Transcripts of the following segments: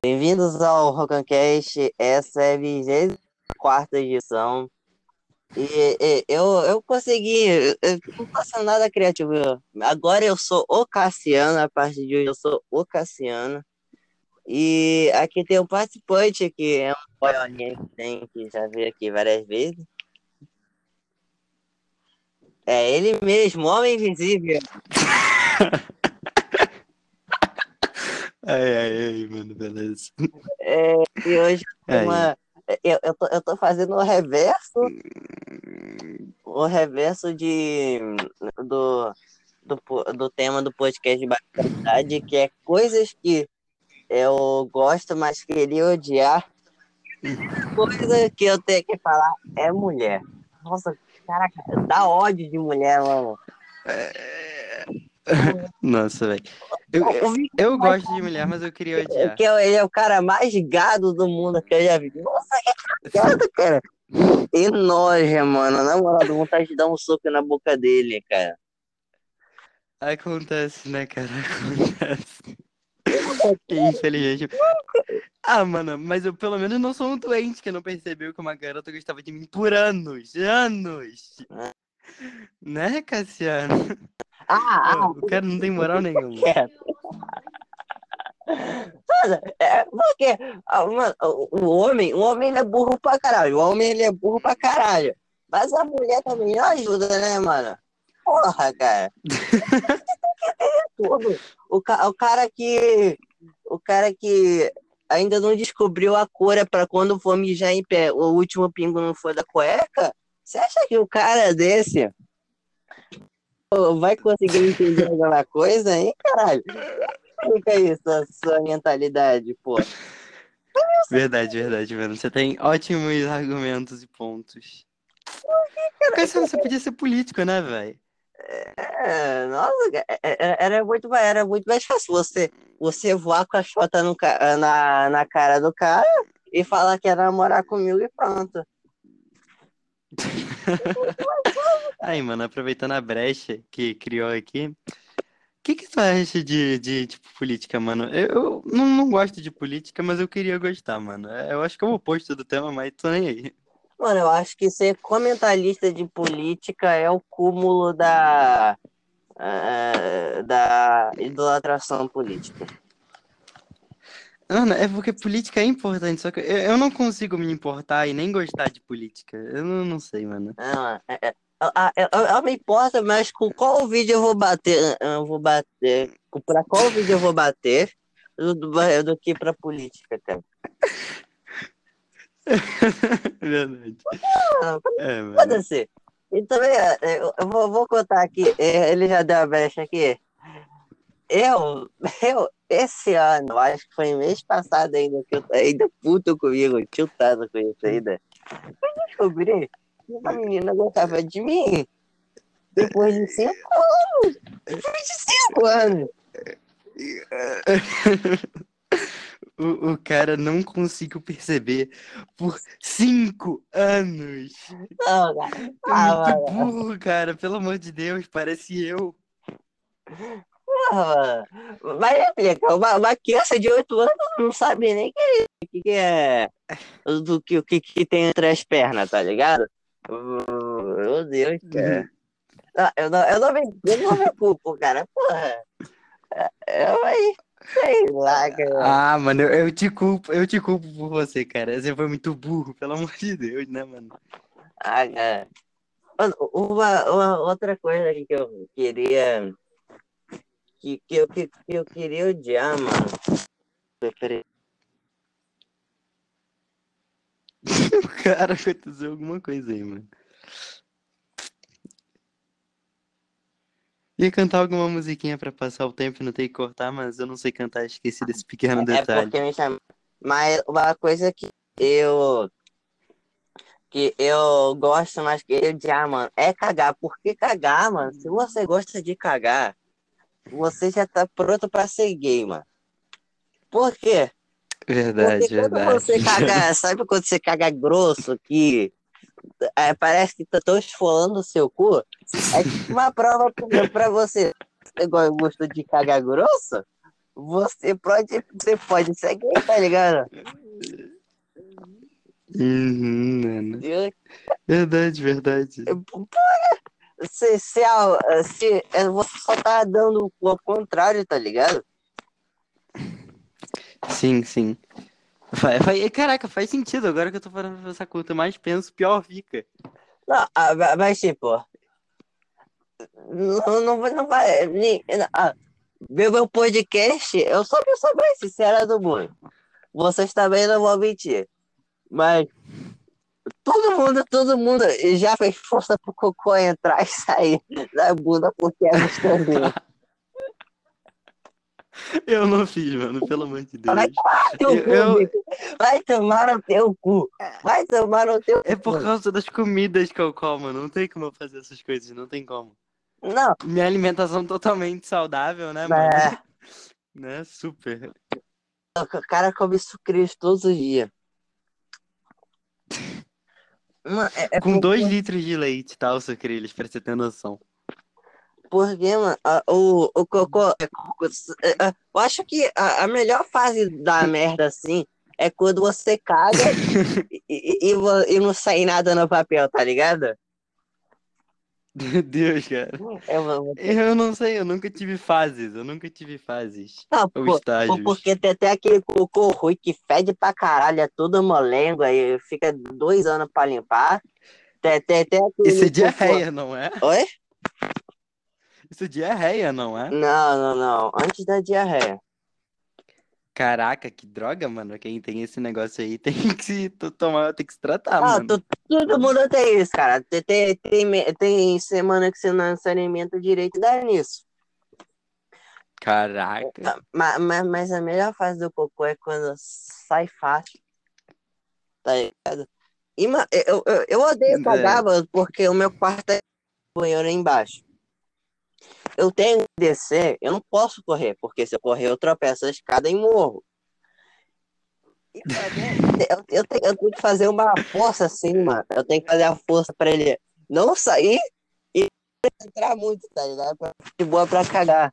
Bem-vindos ao Rocancast, essa é a 24 edição. E, e, eu, eu consegui, eu não faço nada criativo. Agora eu sou o Cassiano, a partir de hoje eu sou o Cassiano. E aqui tem um participante que é um boiolinha que tem, que já veio aqui várias vezes. É ele mesmo, Homem Invisível. Ai, ai, ai, mano, beleza. É, e hoje uma, eu, eu, tô, eu tô fazendo o reverso, o reverso de, do, do, do tema do podcast de bastante que é coisas que eu gosto, mas queria odiar. Coisa que eu tenho que falar é mulher. Nossa, caraca, dá ódio de mulher, mano. É... Nossa, velho. Eu, eu gosto de mulher, mas eu queria odiar. Que ele é o cara mais gado do mundo que eu já vi. Nossa, que gado, cara. E noja, mano. Na moral, dá vontade de dar um soco na boca dele, cara. Acontece, né, cara? Acontece. Infelizmente. Ah, mano, mas eu pelo menos não sou um doente que não percebeu que uma garota gostava de mim por anos. Anos. Né, Cassiano? Ah, ah, o cara não tem moral nenhuma. É, porque ah, mano, o homem, o homem é burro pra caralho. O homem ele é burro pra caralho. Mas a mulher também não ajuda, né, mano? Porra, cara. o, o cara que. O cara que ainda não descobriu a cor é pra quando for mijar em pé, o último pingo não for da cueca. Você acha que o cara desse vai conseguir entender alguma coisa, hein, caralho? Fica isso, a sua mentalidade, pô. Verdade, verdade, mano. Você tem ótimos argumentos e pontos. Porque você podia ser político, né, velho? É, nossa, é, é, era muito, era muito mais fácil você, você voar com a chota no, na, na cara do cara e falar que ia namorar comigo e pronto. Aí, mano, aproveitando a brecha que criou aqui, o que que tu acha de, de tipo, política, mano? Eu, eu não, não gosto de política, mas eu queria gostar, mano. É, eu acho que é o oposto do tema, mas tô nem aí. Mano, eu acho que ser comentarista de política é o cúmulo da, uh, da idolatração política. Ana, é porque política é importante, só que eu, não consigo me importar e nem gostar de política. Eu não, não sei, mano. Não, é, é, ela me importa, mas com qual vídeo eu vou bater? Eu vou bater. Pra qual vídeo eu vou bater do, do, do que pra política, cara? Verdade. Ah, é, pode ser. E também, eu, eu vou, vou contar aqui, ele já deu a brecha aqui. Eu, eu, esse ano, acho que foi mês passado ainda, que eu ainda puto comigo, tiltado com isso ainda. Eu descobri que uma menina gostava de mim depois de cinco anos. Depois de cinco anos. O, o cara não conseguiu perceber por cinco anos. Não, cara. Ah, é muito burro, cara. Pelo amor de Deus, parece eu. Porra, mas explica, uma, uma criança de 8 anos não sabe nem o que, que é do que, o que, que tem entre as pernas, tá ligado? Meu Deus, cara. Não, eu, não, eu, não me, eu não me culpo, cara. Porra. Eu aí. Sei lá, cara. Ah, mano, eu, eu, te culpo, eu te culpo por você, cara. Você foi muito burro, pelo amor de Deus, né, mano? Ah, cara. Mano, uma, uma outra coisa que eu queria que, que, eu, que, que eu queria odiar, mano. Peraí. o cara aconteceu alguma coisa aí, mano. Ia cantar alguma musiquinha pra passar o tempo e não ter que cortar, mas eu não sei cantar, esqueci desse pequeno detalhe. É porque me chama... Mas uma coisa que eu que eu gosto mais que odiar, mano, é cagar. Por que cagar, mano? Se você gosta de cagar, você já tá pronto pra ser gay, mano. Por quê? Verdade, Porque quando verdade. você caga, sabe quando você caga grosso, que é, parece que tá tão esfolando o seu cu? É tipo uma prova pra você. Você gosta de cagar grosso? você pode, você pode gay, tá ligado? Uhum, mano. Verdade, verdade. Se, se, se, é, você só tá dando o contrário, tá ligado? Sim, sim. Caraca, faz sentido. Agora que eu tô falando essa conta, mais penso, pior fica. Não, ah, mas tipo. Não, não, não vai. Ah, ver meu podcast, eu sou a pessoa mais sincera do mundo. Vocês também não vão mentir. Mas todo mundo, todo mundo já fez força pro cocô entrar e sair da bunda porque é gostosinho. Eu não fiz, mano, pelo amor de Deus. Vai tomar no teu cu, eu... Vai tomar no teu cu. Vai tomar no teu É por causa das comidas que eu como, não tem como eu fazer essas coisas, não tem como. Não. Minha alimentação totalmente saudável, né, mano? É. Né? Super. O cara come sucrilhos todos os dias. Mano, é, é Com 2 porque... litros de leite, tá, o sucrilhos, pra você ter noção. Porque, mano, o, o cocô. É, é, eu acho que a, a melhor fase da merda, assim, é quando você caga e, e, e, não sai nada no papel, tá ligado? Meu Deus, cara. Eu, eu, eu, não sei, eu nunca tive fases, eu nunca tive fases. Não, ou estágios. porque tem até aquele cocô ruim que fede pra caralho, é todo molengo, aí fica dois anos pra limpar. Tem, tem, tem Isso é diarreia, não é? Oi? Isso é diarreia, não é? Não, não, não. Antes da diarreia. Caraca, que droga, mano. Quem tem esse negócio aí tem que se tomar, tem que se tratar, ah, mano. todo mundo tem isso, cara. Tem, tem, tem, tem semana que você não se alimenta direito dá nisso. Caraca. Mas, mas, mas, a melhor fase do cocô é quando sai fácil. Tá ligado? E, eu, eu, eu odeio cagar, é. porque o meu quarto é banheiro embaixo eu tenho que descer, eu não posso correr, porque se eu correr, eu tropeço a escada e morro. E eu, eu, tenho, eu tenho que fazer uma força assim, mano. Eu tenho que fazer a força pra ele não sair e entrar muito, tá ligado? De boa pra cagar.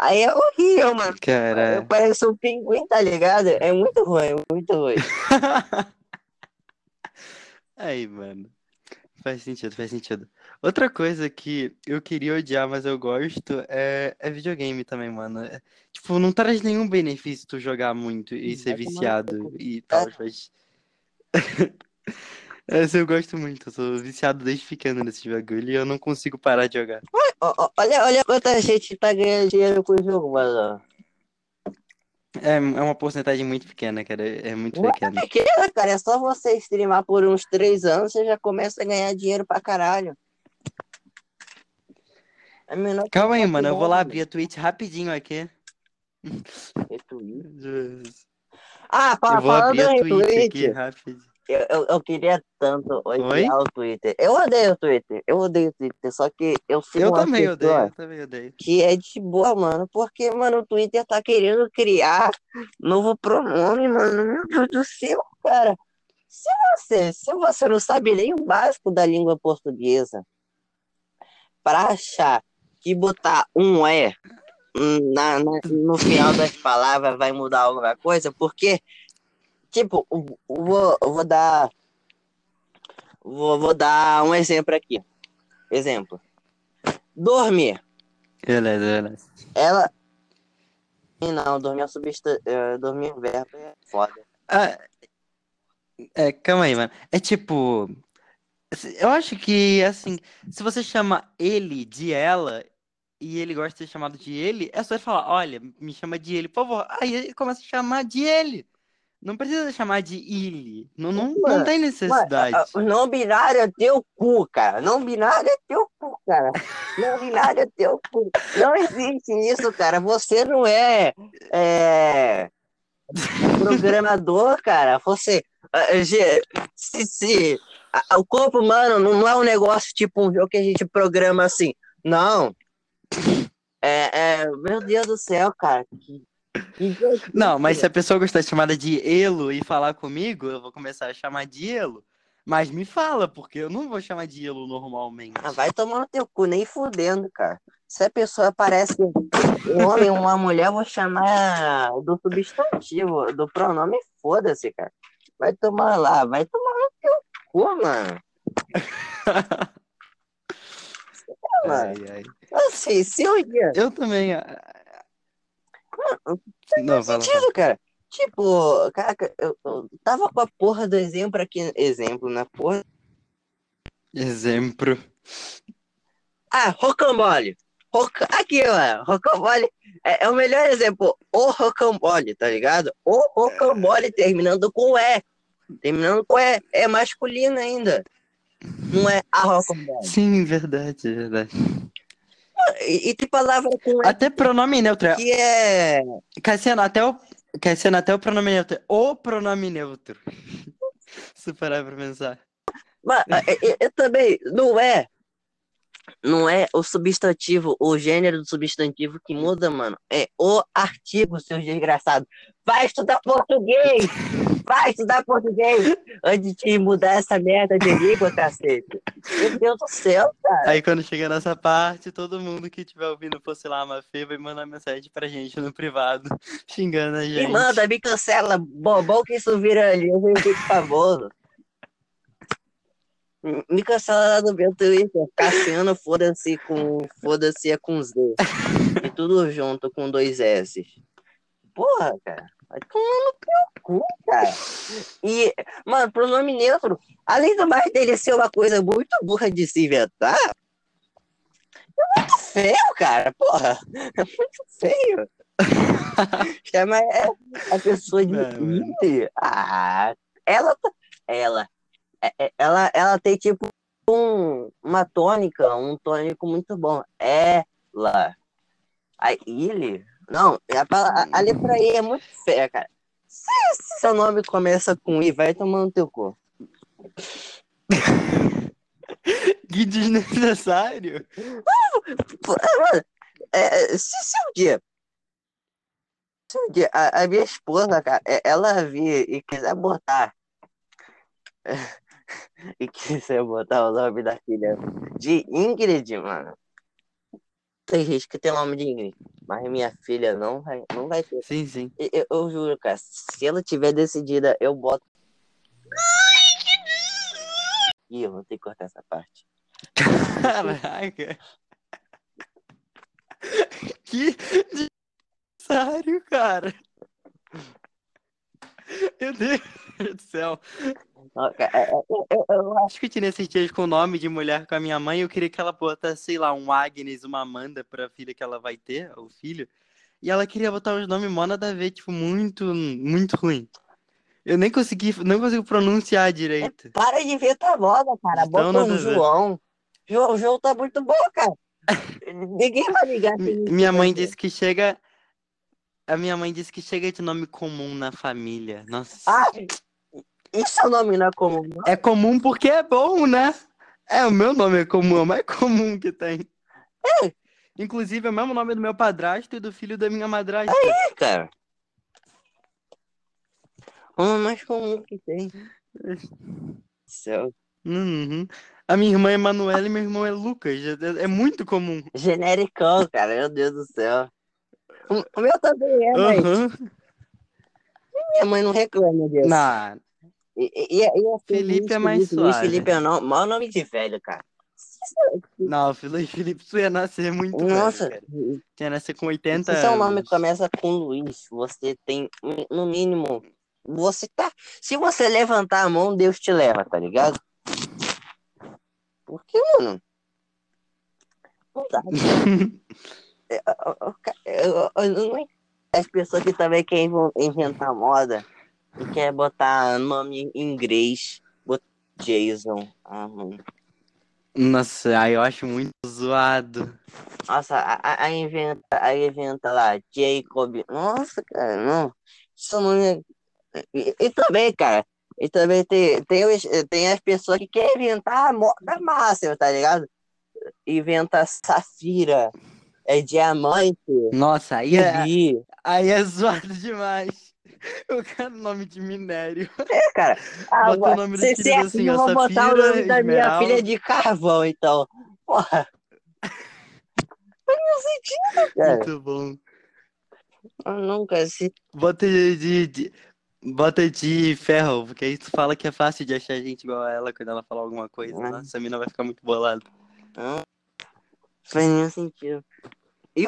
Aí é horrível, mano. Cara. Eu pareço um pinguim, tá ligado? É muito ruim, muito ruim. Aí, mano. Faz sentido, faz sentido. Outra coisa que eu queria odiar, mas eu gosto, é, é videogame também, mano. É, tipo, não traz nenhum benefício tu jogar muito e ser viciado e tal, mas. Essa eu gosto muito, eu sou viciado desde pequeno nesse bagulho e eu não consigo parar de jogar. Olha, olha quanta gente tá ganhando dinheiro com o jogo, mano. É, é uma porcentagem muito pequena, cara. É muito pequena. É pequena, cara. É só você streamar por uns três anos, você já começa a ganhar dinheiro pra caralho. É Calma aí, mano. Eu vou lá abrir a Twitch rapidinho aqui. Ah, fala, eu vou abrir a Twitch aqui rapidinho. Eu, eu, eu, queria tanto odiar Oi? o Twitter. Eu odeio o Twitter. Eu odeio o Twitter. Só que eu sigo Eu também odeio, eu também odeio. Que é de boa, mano. Porque, mano, o Twitter tá querendo criar novo pronome, mano. Meu Deus do céu, cara. Se você, se você não sabe nem o básico da língua portuguesa, para achar que botar um é na, na, no final das palavras vai mudar alguma coisa, porque, tipo, vou, vou dar. Vou, vou dar um exemplo aqui. Exemplo. Dormir. Beleza, beleza. Ela. Não, dormir é substância. Uh, dormir é verbo é foda. Ah, é, calma aí, mano. É tipo. Eu acho que, assim, se você chama ele de ela, e ele gosta de ser chamado de ele, é só ele falar, olha, me chama de ele, por favor. Aí ele começa a chamar de ele. Não precisa chamar de ele. Não, não, não tem necessidade. Mano, não binário é teu cu, cara. Não binário é teu cu, cara. Não binário é teu cu. Não existe isso, cara. Você não é, é programador, cara. Você. Se, se, o corpo humano não é um negócio tipo um jogo que a gente programa assim. Não. É, é, meu Deus do céu, cara. Que não, mas se a pessoa gostar de chamada de Elo e falar comigo, eu vou começar a chamar de Elo. Mas me fala, porque eu não vou chamar de Ilo normalmente. Ah, vai tomar no teu cu, nem fudendo, cara. Se a pessoa parece um homem ou uma mulher, eu vou chamar do substantivo, do pronome, foda-se, cara. Vai tomar lá, vai tomar no teu cu, mano. Ai, ai. Assim, se um dia. Eu também. Mano, Não, faz sentido, fala. cara. Tipo, caraca, eu, eu tava com a porra do exemplo aqui. Exemplo, na porra. Exemplo. Ah, rocambole. Roca... Aqui, mano. Rocambole é, é o melhor exemplo. O rocambole, tá ligado? O rocambole terminando com E. Terminando com E. É masculino ainda. Não é a rocambole. Sim, verdade, verdade. E, e tem palavra com Até pronome neutro. que é. Cassiano, até o. Cassiano, até o pronome neutro. O pronome neutro. Se parar pra pensar. Mas eu, eu- eu também. Não é. Não é o substantivo, o gênero do substantivo que muda, mano. É o artigo, seus desgraçados. Vai estudar português! Vai estudar português! Antes de mudar essa merda de língua, cacete. Meu Deus do céu, cara. Aí quando chega nessa parte, todo mundo que estiver ouvindo fosse lá uma fê vai mandar mensagem pra gente no privado, xingando a Me gente. manda, me cancela. Bobão que isso vira ali. Eu fico famoso. Me cancela lá no meu Twitter. Cassiano, foda-se com. Foda-se é com Z. E tudo junto com dois S. Porra, cara. Vai tomar no teu cu, cara. E, mano, pronome neutro, além do mais dele ser uma coisa muito burra de se inventar, é muito feio, cara. Porra. É muito feio. Chama é, a pessoa de Ah, ela, tá- ela, é- é- ela, ela tem tipo um, uma tônica, um tônico muito bom. Ela. A ele? Não, a, pala- a letra I é muito feia, cara. Se, se seu nome começa com I, vai tomando teu cu. Que desnecessário. É, mano, é, se, se um dia. Se um dia a, a minha esposa, cara, é- ela vir e quiser botar. e quiser botar o nome da filha de Ingrid, mano. Tem gente que tem o nome de Ingrid, mas minha filha não vai, não vai ter. Sim, sim. Eu, eu juro, cara, se ela tiver decidida, eu boto. Ih, eu vou ter que cortar essa parte. Caraca. Que desnecessário, cara. Meu Deus do céu. Cara, é- é- eu- eu- eu discutindo esses dias com o nome de mulher com a minha mãe, eu queria que ela botasse, sei lá, um Agnes, uma Amanda pra filha que ela vai ter, o filho. E ela queria botar os nomes mó nada a ver, tipo, muito, muito ruim. Eu nem consegui, não consigo pronunciar direito. Para de inventar moda, cara. Então, Bota um. João. João, João tá muito bom, cara. Ninguém vai ligar. Mi- que- Minha mãe disse que chega. A minha mãe disse que chega de nome comum na família. Nossa. Ah, isso é o nome não é comum. não? É comum porque é bom, né? É, o meu nome é comum, é o mais comum que tem. É. Inclusive, é o mesmo nome do meu padrasto e do filho da minha madrasta. É, cara. O nome mais comum que tem. Céu. Uhum. A minha irmã é Manuela e meu irmão é Lucas. É, é muito comum. Genericão, cara. Meu Deus do céu. O meu também é, mas Aham. minha mãe não reclama disso. Nah, E, e, e, e assim, Felipe Luiz é mais Felipe, Luiz suave. Felipe é o no- maior nome de velho, cara. não, Felipe, Felipe, tu ia nascer muito velho, Nossa, cara. Tu ia nascer com 80 se seu nome anos. começa com Luiz, você tem, no mínimo, você tá. Se você levantar a mão, Deus te leva, tá ligado? Porque, mano. Não dá. Eu- eu- eu- As pessoas que também querem inven- inventar moda e quer botar nome em inglês, botar Jason. Ah, mano. Nossa, aí eu acho muito zoado. Nossa, a- a- aí inventa, aí inventa lá, Jacob. Nossa, cara, não. Isso não é... e, e também, cara, e também tem, tem, os- tem as pessoas que querem inventar a moda máxima, tá ligado? Inventa safira, é diamante, Nossa, aí é, rubi. aí é zoado demais. Eu quero nome de minério. É, cara. Ah, Bota o nome é filhos assim, eu vou botar o nome da minha filha de carvão, então. Porra. Faz nenhum sentido, cara. Muito bom. Eu nunca se. Bota de, de, de- Bota de ferro, porque aí tu fala que é fácil de achar gente igual a ela quando ela falar alguma coisa. Ah. Nossa, a mina vai ficar muito bolada. Não faz nenhum sentido. E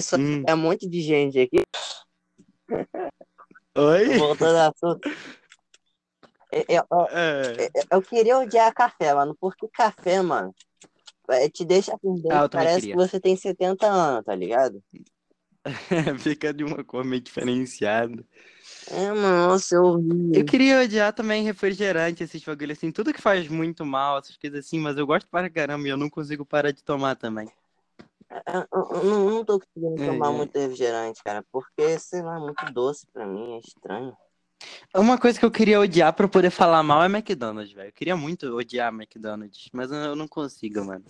isso Hum. é um monte de gente aqui. Oi? Voltando ao assunto. Eu, eu- É. eu- eu queria odiar café, mano, porque café, mano, é, te deixa dente, Ah, parece que você tem 70 anos, tá ligado? Fica de uma cor meio diferenciada. É, nossa, eu ouvi. Eu queria odiar também refrigerante, esses bagulhos assim, tudo que faz muito mal, essas coisas assim, mas eu gosto para caramba e eu não consigo parar de tomar também. Eu, eu- eu não, tô conseguindo É, tomar é. muito refrigerante, cara, porque, sei lá, é muito doce pra mim, é estranho. Uma coisa que eu queria odiar pra poder falar mal é McDonald's, velho. Eu queria muito odiar McDonald's, mas eu eu não consigo, mano.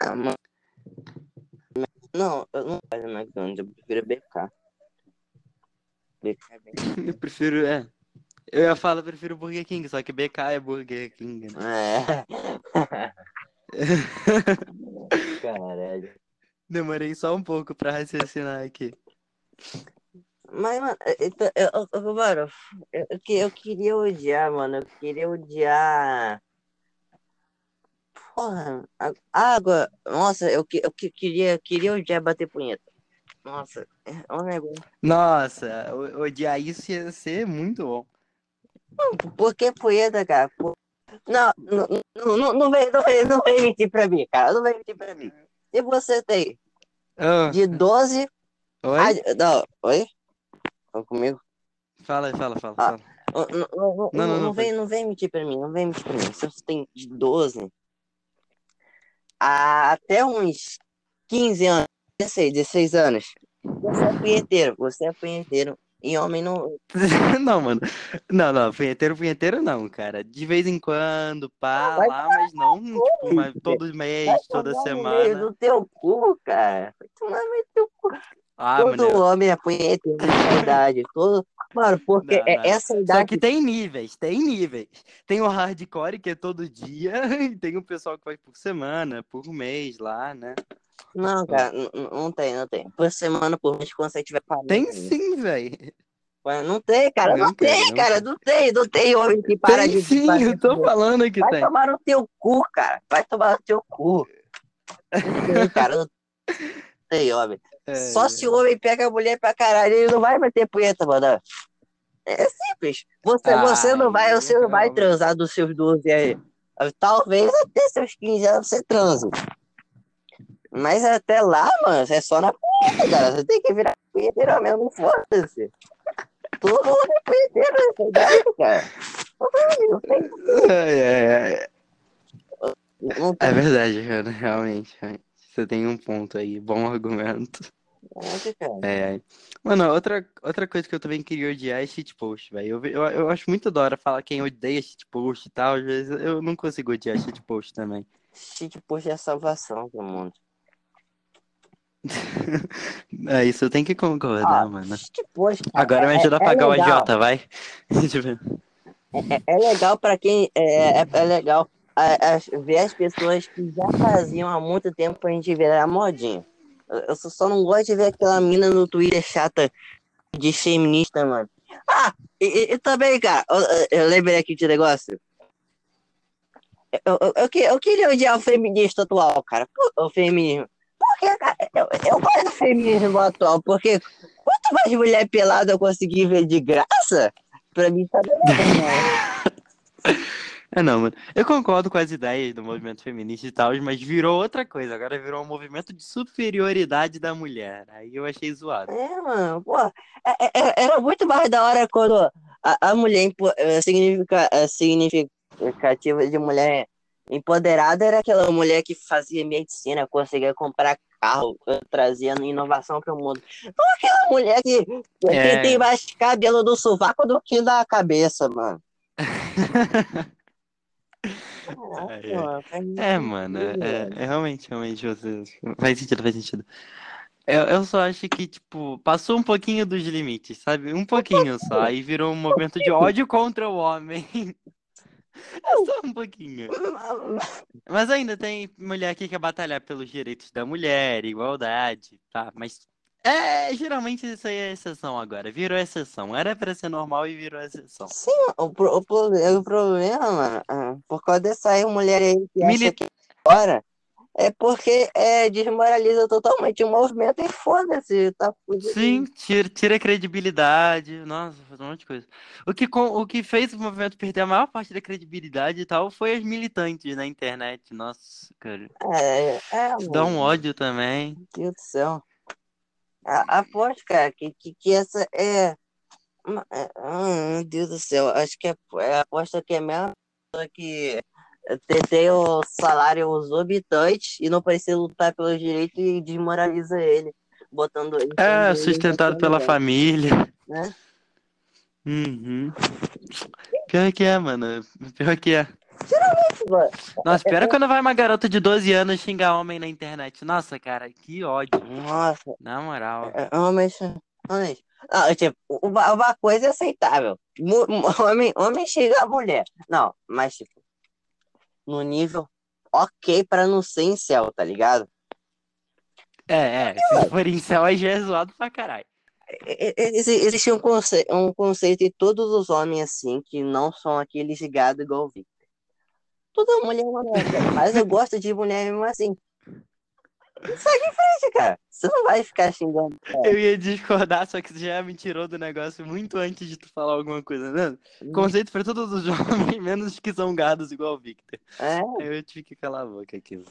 Ah, mano. Não, eu não gosto de McDonald's, eu prefiro BK. BK é bem. Eu prefiro, é. Eu ia falar, eu prefiro Burger King, só que BK é Burger King. né? É. Caralho. Demorei só um pouco pra raciocinar aqui. Mas, mano, então, eu, eu, eu- mano, eu, eu, que- eu queria odiar, mano. Eu queria odiar. Porra, água. Nossa, eu, eu que- queria, queria odiar bater punheta. Nossa, é um negócio. Nossa, o- odiar isso ia ser muito bom. Por que punheta, cara? Por- Não, não, não, não, vem, não, vem, não vem mentir pra mim, cara. Não vem mentir pra mim. Se você tem Ah, de 12 oi? a. Não, oi? Fala comigo? Fala, fala, fala, Ah. fala. Não, não, não, Não, não, não, não, vem, não vem mentir pra mim, não vem mentir pra mim. Se você tem de 12 a até uns 15 anos, 16, 16 anos, você é punheteiro, você é punheteiro. E homem não. Não, mano. Não, não, punheteiro, punheteiro não, cara. De vez em quando, pá, vai lá, mas não, tipo, uma, todo mês, Vai toda tomar no meio semana. do teu cu, cara. No meio do teu cu. Ah, Todo mano. homem é punheteiro nessa idade. Todo... Mano, porque Não, é não. essa Só idade. que tem níveis, tem níveis. Tem o hardcore, que é todo dia, e tem o pessoal que vai por semana, por mês lá, né? Não, cara, n- n- não tem, não tem. Por semana, por mês, quando você tiver parado. Tem sim, velho. Não tem, cara, não, Não, cara, tem, não cara, não tem, não tem homem que para Tem de. sim, eu tô punheta. falando que Vai tem. tomar no teu cu, cara. Vai tomar no teu cu. Tem, cara. Não tem homem. É, Só se o homem pega a mulher pra caralho, ele não vai bater punheta, mano. É simples. Você, Ah, você não vai, você não vai transar dos seus 12 aí. Talvez até seus 15 anos você transe. Mas até lá, mano, é só na punheta, cara. Você tem que virar punheteiro mesmo, foda-se. Todo mundo é punheteiro nessa idade, cara. Não tem, É, é, verdade, cara, realmente. realmente. Você tem um ponto aí, bom argumento. É. Mano, outra, outra coisa que eu também queria odiar é shitpost, velho. Eu, eu, eu acho muito da hora falar quem odeia shitpost e tal. Às vezes eu não consigo odiar shitpost também. Shit, poxa, é a salvação do mundo. É isso, eu tenho que concordar, Ah, mano. Agora me é- ajuda a é pagar o legal. agiota, vai. É, é legal pra quem. É, é, é legal a- as- ver as pessoas que já faziam há muito tempo pra gente virar modinha. Eu, só não gosto de ver aquela mina no Twitter chata de feminista, mano. Ah, e, e- também, cara, eu, eu- lembrei aqui de negócio. Eu, eu, eu, eu queria odiar o feminista atual, cara. O, o feminismo. Eu, eu gosto do feminismo atual, porque quanto mais mulher pelada eu conseguir ver de graça, pra mim tá beleza, mano. É não, mano. Eu concordo com as ideias do movimento feminista e tal, mas virou outra coisa. Agora virou um movimento de superioridade da mulher. Aí eu achei zoado. É, mano, pô, é- é- é- era muito mais da hora quando a, a mulher eh, significa, eh, significativa de mulher empoderada era aquela mulher que fazia medicina, conseguia comprar carro, trazia inovação para o mundo. Não aquela mulher que, que É. tem mais cabelo do sovaco do que da cabeça, mano. Pô, faz muito É, mano, é, é- é realmente, realmente, você... faz sentido, faz sentido. Eu, eu só acho que, tipo, passou um pouquinho dos limites, sabe? Um pouquinho só. Aí virou um movimento de ódio contra o homem. É só um pouquinho. Mas ainda tem mulher que quer batalhar pelos direitos da mulher, igualdade, tá? Mas é, geralmente isso aí é exceção agora. Virou exceção. Era pra ser normal e virou exceção. Sim, o, pro- o, o problema, mano, ah, por causa dessa aí, mulher aí que Mili- acha que fora, é porque é, desmoraliza totalmente o movimento e foda-se, tá fudido. Sim, tira, tira a credibilidade. Nossa, faz um monte de coisa. O que, com- o que fez o movimento perder a maior parte da credibilidade e tal foi as militantes na internet. Nossa, cara. É, é, dá um ódio também. meu Deus do céu. A- Aposto, cara, que, que, que essa é. uma- é- ah, Meu Deus do céu, acho que é, é aposta que é pessoa que tem, tem o salário exorbitante e não precisa lutar pelos direitos e desmoraliza ele, botando ele. É, sustentado pela família. Né? Uhum. Pior que é, mano. Pior que é. Mano, Nossa, pior é quando vai uma garota de 12 anos xingar homem na internet. Nossa, cara, que ódio. Nossa, Na moral. é- homens. Homens. Não, tipo, uma, uma coisa é aceitável. Homem, homem chega a mulher. Não, mas tipo, no nível ok pra não ser incel, tá ligado? É, é. Se for em céu, aí já é zoado pra caralho. E- Exi- Existe um conceito, um conceito em todos os homens assim, que não são aqueles ligados igual o Victor. Toda mulher é uma merda, mas eu gosto de mulher mesmo assim. Segue em frente, cara. Você não vai ficar xingando. Eu ia discordar, só que você já me tirou do negócio muito antes de tu falar alguma coisa, né? Conceito pra todos os homens, menos que são gados igual o Victor. É, eu tive que calar a boca aqui.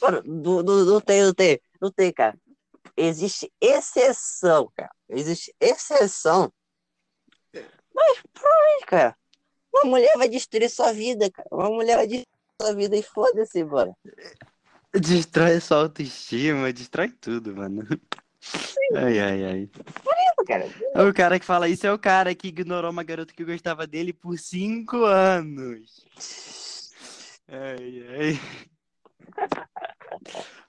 mano, do, do tem, do tem, do tem, cara. Existe exceção, cara. Existe exceção. Mas, provavelmente, cara, uma mulher vai destruir sua vida, cara. Uma mulher vai destruir sua vida e foda-se, bora. Destrói sua autoestima, destrói tudo, mano. Ai, ai, ai. Cara, O cara que fala isso é o cara que ignorou uma garota que gostava dele por cinco anos. Ai, ai.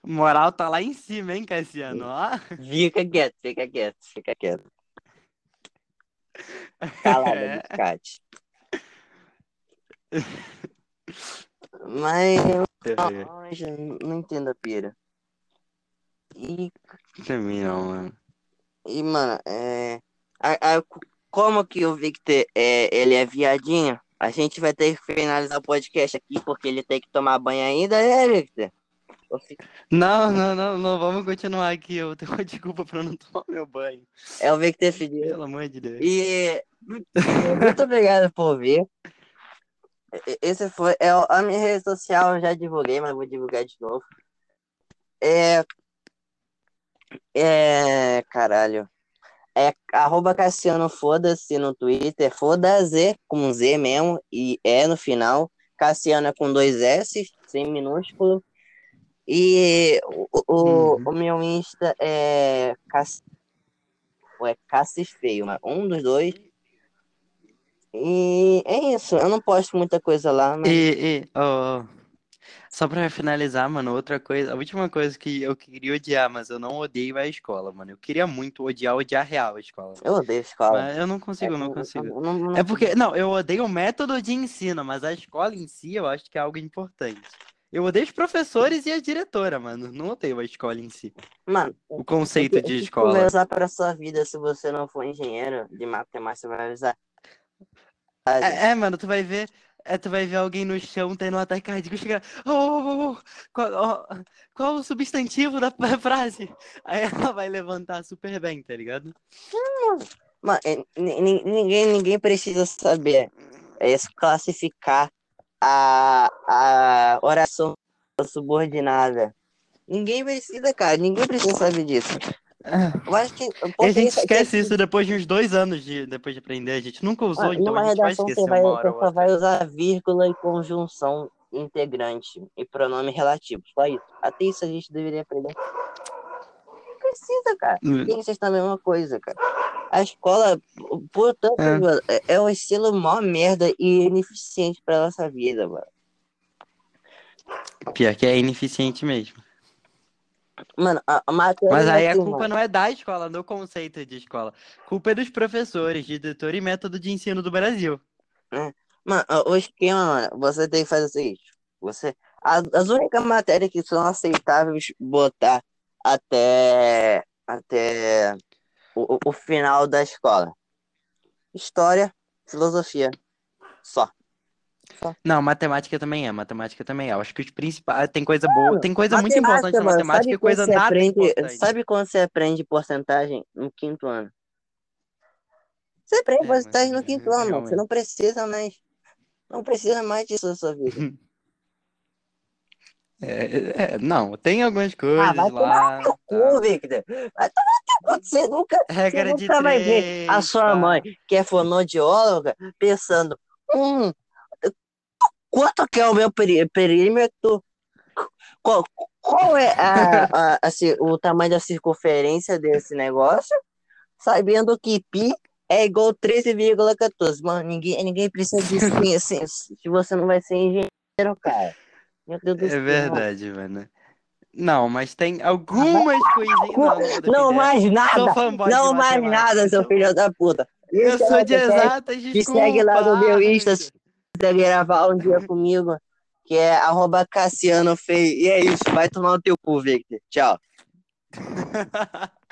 Moral tá lá em cima, hein, Cassiano? Ó. fica quieto, fica quieto, fica quieto. Calada, É. biscate. Mas eu não, entendo a pira. E, Também não, mano. e mano, é, a- a- como que o Victor é, ele é viadinho, a gente vai ter que finalizar o podcast aqui porque ele tem que tomar banho ainda, né, Victor? Fico- Não, não, não, não, vamos continuar aqui. Eu tenho uma desculpa pra não tomar meu banho. É o Victor Fidel. Pelo amor de Deus. E muito obrigado por vir. Esse foi é, a minha rede social, eu já divulguei, mas vou divulgar de novo. É. É. Caralho. É arroba Cassiano Foda-se no Twitter. Foda-se com Z mesmo. E é no final. Cassiano é com dois S, sem minúsculo. E o, o, Uhum. o meu Insta é. Cassi... ou é Cassis Feio, mas um dos dois. E é isso, eu não posto muita coisa lá, mas E, e ó, só pra finalizar, mano, outra coisa, a última coisa que eu queria odiar, mas eu não odeio é a escola, mano. Eu queria muito odiar, odiar real a escola. eu odeio escola. Mas eu não consigo, eu não consigo. eu não- não- É porque, não, eu odeio o método de ensino, mas a escola em si eu acho que é algo importante. Eu odeio os professores e a diretora, mano. Não odeio a escola em si. Mano, O conceito de escola. Tu vai usar para sua vida se você não for engenheiro de matemática, você vai usar. É, é, mano, tu vai ver. É, tu vai ver alguém no chão tendo um ataque cardíaco chegar. Oh, oh, oh, qual, qual o substantivo da frase? Aí ela vai levantar super bem, tá ligado? Mano, ni- ninguém, ninguém precisa saber é, classificar a, a oração subordinada. Ninguém precisa, cara. Ninguém precisa saber disso. Eu acho que. A gente isso esquece isso depois de uns dois anos de, depois de aprender. A gente nunca usou, Ah, então numa a gente vai redação esquecer você, vai, uma hora você vai usar vírgula e conjunção integrante e pronome relativo. Só isso. Até isso a gente deveria aprender. Não precisa, cara. Hum. Tem que ser a mesma coisa, cara. A escola, portanto, É. mano, é, é um estilo mó merda e ineficiente pra nossa vida, mano. Pior que é ineficiente mesmo. Mano, a, a. Mas aí a culpa não é da escola, do conceito de escola. Culpa é dos professores, diretor e método de ensino do Brasil. Mano, o esquema, mano, você tem que fazer o seguinte. Você, as, as únicas matérias que são aceitáveis botar até, até o- o final da escola. História, filosofia. Só. Não, matemática também é, matemática também é. Eu acho que os principais. Tem coisa boa, tem coisa muito Matemática, importante na mano, matemática sabe e coisa nada aprende, importante. Sabe quando você aprende porcentagem no quinto ano? Você aprende É, mas porcentagem no quinto ano, mano. Você não precisa mais. Não precisa mais disso na sua vida. É, é, não, tem algumas Ah, coisas vai tomar lá. no teu tá. cu, Victor. Vai tomar no cu. Você nunca, Regra você nunca vai ver a sua mãe, que é fonoaudióloga, pensando: hum, quanto que é o meu peri- perímetro? Qual, qual é a, a- a ci- o tamanho da circunferência desse negócio? Sabendo que pi é igual a 13,14. Mano, ninguém, ninguém precisa disso assim, assim, se você não vai ser engenheiro, cara. Meu Deus do É céu. verdade, mano. Não, mas tem algumas coisinhas. Não, não, mais nada. Não mais nada, seu filho da puta. Eu Isso sou é de exatas, Me desculpa. segue lá no meu Insta quiser gravar um dia comigo, que é arroba Cassiano Feio. E é isso, vai tomar o teu cu, Victor. Tchau.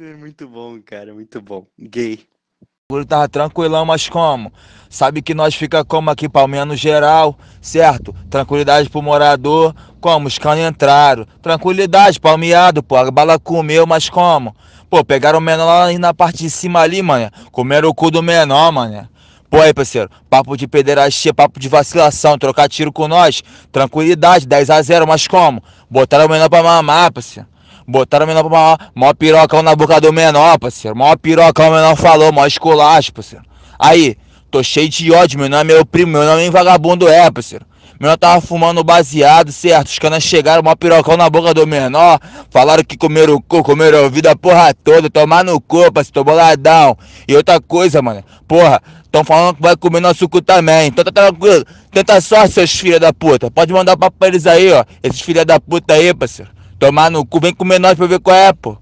É muito bom, cara, muito bom. Gay. O bagulho tava tranquilão, mas como? Sabe que nós fica como aqui, palminha no geral, certo? Tranquilidade pro morador, como? Os canos entraram. Tranquilidade, palmeado, pô, a bala comeu, mas como? Pô, pegaram o menor lá na parte de cima ali, mano. Comeram o cu do menor, mano. Pô, aí, parceiro, papo de pederastia, papo de vacilação, trocar tiro com nós. Tranquilidade, 10 a 0 mas como? Botaram o menor pra mamar, parceiro. Botaram o menor pra mamar. Mó pirocão na boca do menor, parceiro. Mó pirocão o menor falou, mó esculacho, parceiro. Aí, tô cheio de ódio, meu nome é meu primo, meu nome é vagabundo é, parceiro. Menor tava fumando baseado, certo? Os caras chegaram, mó pirocão na boca do menor. Falaram que comeram o cu, comeram a vida a porra toda. Tomar no cu, parceiro, tô boladão. E outra coisa, mano. Porra, tão falando que vai comer nosso cu também. Então tá tranquilo. Tenta sorte, seus filha da puta. Pode mandar papo pra eles aí, ó. Esses filha da puta aí, parceiro. Tomar no cu, vem comer nós pra ver qual é, pô.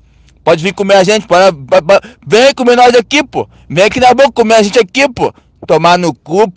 Pode vir comer a gente, pode, pode- pode- vem comer nós aqui, pô. Vem aqui na boca comer a gente aqui, pô. Tomar no cu,